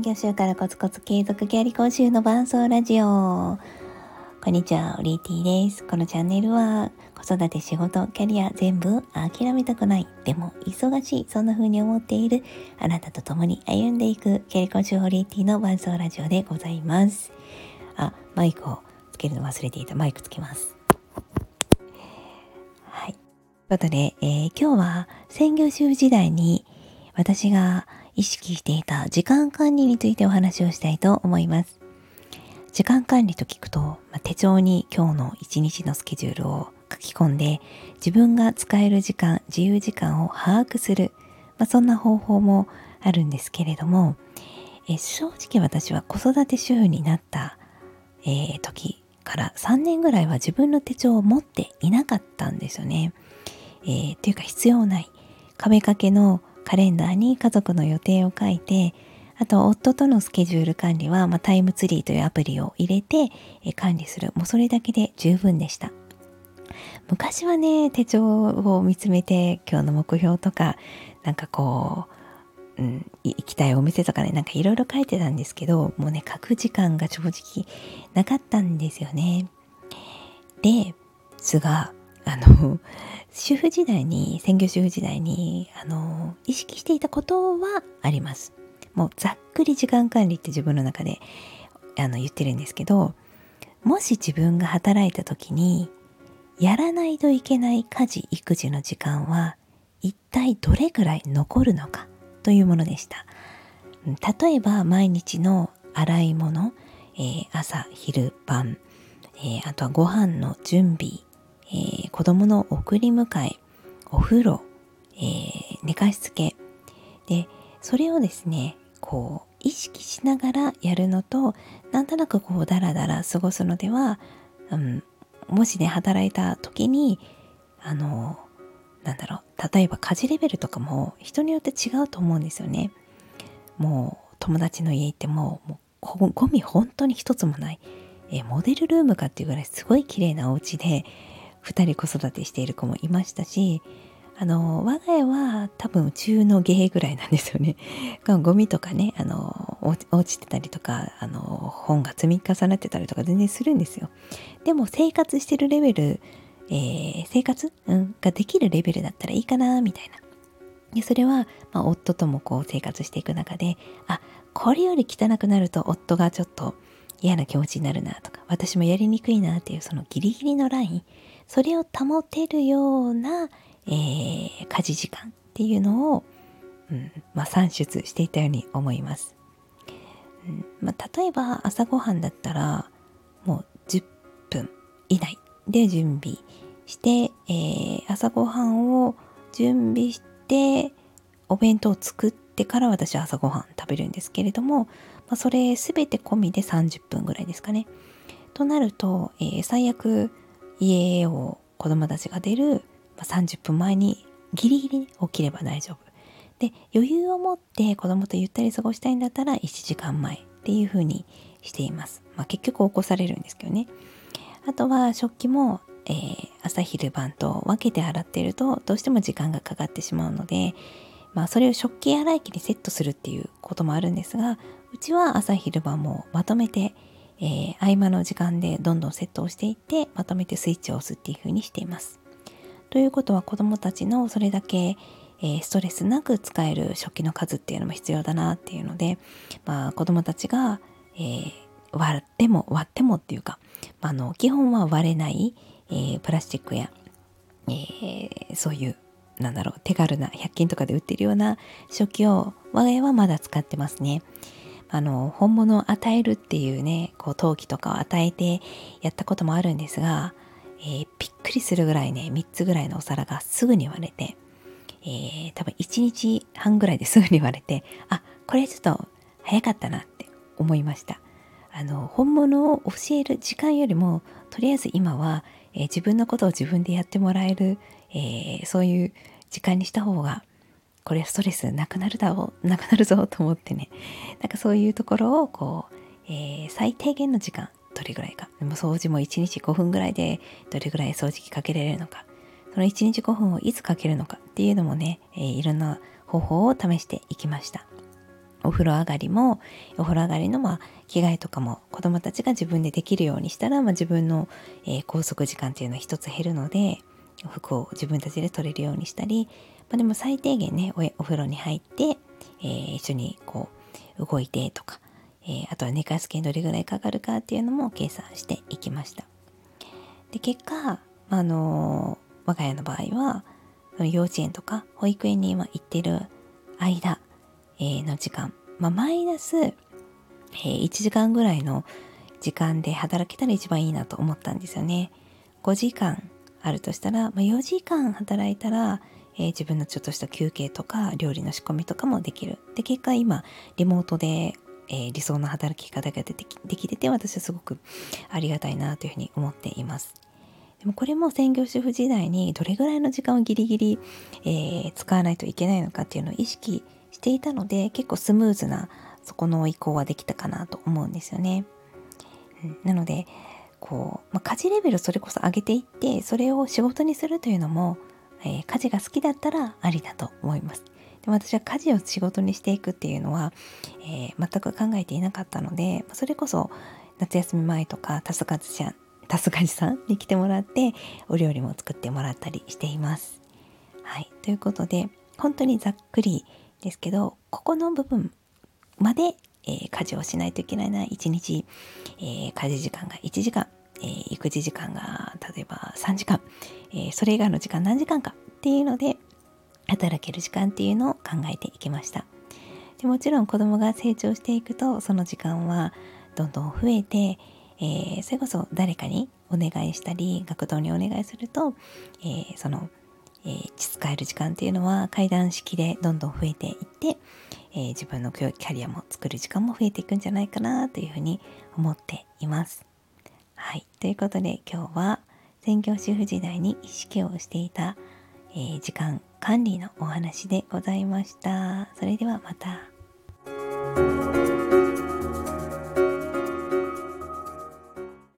専業主からコツコツ継続キャリ講習の伴奏ラジオ。こんにちは、オリーティです。このチャンネルは子育て、仕事、キャリア全部諦めたくない。でも忙しい。そんな風に思っているあなたと共に歩んでいくキャリ講習オリーティの伴奏ラジオでございます。あ、マイクをつけるの忘れていた。マイクつけます。はい。ということで、えー、今日は専業主婦時代に私が意識していた時間管理についてお話をしたいと思います。時間管理と聞くと、まあ、手帳に今日の一日のスケジュールを書き込んで自分が使える時間、自由時間を把握する、まあ、そんな方法もあるんですけれども、え正直私は子育て主婦になった、えー、時から3年ぐらいは自分の手帳を持っていなかったんですよね。えー、というか必要ない壁掛けのカレンダーに家族の予定を書いて、あと夫とのスケジュール管理は、まあ、タイムツリーというアプリを入れて、え管理する。もうそれだけで十分でした。昔はね、手帳を見つめて今日の目標とか、なんかこう、うん、行きたいお店とかね、なんかいろいろ書いてたんですけど、もうね、書く時間が正直なかったんですよね。ですが、あの、主婦時代に、専業主婦時代に、あの、意識していたことはあります。もうざっくり時間管理って自分の中であの言ってるんですけど、もし自分が働いた時に、やらないといけない家事、育児の時間は、一体どれくらい残るのかというものでした。例えば、毎日の洗い物、えー、朝、昼、晩、えー、あとはご飯の準備、えー、子供の送り迎え、お風呂、えー、寝かしつけ。で、それをですね、こう、意識しながらやるのと、なんとなくこう、だらだら過ごすのでは、うん、もしね、働いた時に、あの、なんだろう、例えば家事レベルとかも人によって違うと思うんですよね。もう、友達の家行っても、うゴミ本当に一つもない。えモデルルームかっていうぐらいすごい綺麗なお家で、2人子育てしている子もいましたしあの我が家は多分中の芸ぐらいなんですよね。ゴミとかねあの落ちてたりとかあの本が積み重なってたりとか全然するんですよ。でも生活してるレベル、えー、生活、うん、ができるレベルだったらいいかなみたいな。でそれは、まあ、夫ともこう生活していく中であこれより汚くなると夫がちょっと嫌な気持ちになるなとか私もやりにくいなっていうそのギリギリのラインそれを保てるような、えー、家事時間っていうのを、うんまあ、算出していたように思います。うんまあ、例えば朝ごはんだったらもう10分以内で準備して、えー、朝ごはんを準備してお弁当を作ってから私は朝ごはん食べるんですけれども、まあ、それ全て込みで30分ぐらいですかね。となると、えー、最悪家を子供たちが出る30分前にギリギリ起きれば大丈夫。で、余裕を持って子供とゆったり過ごしたいんだったら1時間前っていう風にしています。まあ、結局起こされるんですけどね。あとは食器も、えー、朝昼晩と分けて洗っているとどうしても時間がかかってしまうので、まあ、それを食器洗い機にセットするっていうこともあるんですがうちは朝昼晩もまとめてえー、合間の時間でどんどんセットをしていってまとめてスイッチを押すっていう風にしています。ということは子どもたちのそれだけ、ストレスなく使える食器の数っていうのも必要だなっていうので、まあ、子どもたちが、えー、割っても割ってもっていうか、まあ、の基本は割れない、えー、プラスチックや、え、そういうなんだろう手軽な100均とかで売ってるような食器を我が家はまだ使ってますね。あの、本物を与えるっていうね、こう、陶器とかを与えてやったこともあるんですが、えー、びっくりするぐらいね、3つぐらいのお皿がすぐに割れて、えー、多分1日半ぐらいですぐに割れて、あ、これちょっと早かったなって思いました。あの、本物を教える時間よりも、とりあえず今は、えー、自分のことを自分でやってもらえる、えー、そういう時間にした方がこれストレスなくなるだろうなくなるぞと思ってね。なんかそういうところをこう、えー、最低限の時間どれぐらいか。でも掃除も1日5分ぐらいでどれぐらい掃除機かけられるのか。その1日5分をいつかけるのかっていうのもね、えー、いろんな方法を試していきました。お風呂上がりもお風呂上がりのまあ着替えとかも子どもたちが自分でできるようにしたら、まあ、自分の、えー、拘束時間っていうのは一つ減るので服を自分たちで取れるようにしたり、まあ、でも最低限ねお風呂に入って、えー、一緒にこう動いてとか、えー、あとは寝かすけどれぐらいかかるかっていうのも計算していきました。で結果、あの我が家の場合は幼稚園とか保育園に今行ってる間、えー、の時間、まあ、マイナス、えー、1時間ぐらいの時間で働けたら一番いいなと思ったんですよね。5時間あるとしたら、まあ、4時間働いたら、えー、自分のちょっとした休憩とか料理の仕込みとかもできる。で結果今リモートで、えー、理想の働き方ができできてて私はすごくありがたいなというふうに思っています。でもこれも専業主婦時代にどれぐらいの時間をギリギリ、えー、使わないといけないのかっていうのを意識していたので結構スムーズなそこの移行はできたかなと思うんですよね。うん、なのでこう、まあ、家事レベルそれこそ上げていってそれを仕事にするというのも、えー、家事が好きだったらありだと思います。で私は家事を仕事にしていくっていうのは、えー、全く考えていなかったのでそれこそ夏休み前とかタスカツちゃんタスカジさんに来てもらってお料理も作ってもらったりしています。はい、ということで本当にざっくりですけどここの部分まで、えー、家事をしないといけないな1日、えー、家事時間が1時間、えー、育児時間が例えば3時間、えそれ以外の時間何時間かっていうので働ける時間っていうのを考えていきました。でもちろん子供が成長していくとその時間はどんどん増えて、えー、それこそ誰かにお願いしたり学童にお願いすると、えー、その、えー、使える時間っていうのは階段式でどんどん増えていって、えー、自分のキャリアも作る時間も増えていくんじゃないかなというふうに思っています。はい。ということで今日は専業主婦時代に意識をしていた、えー、時間管理のお話でございました。それではまた。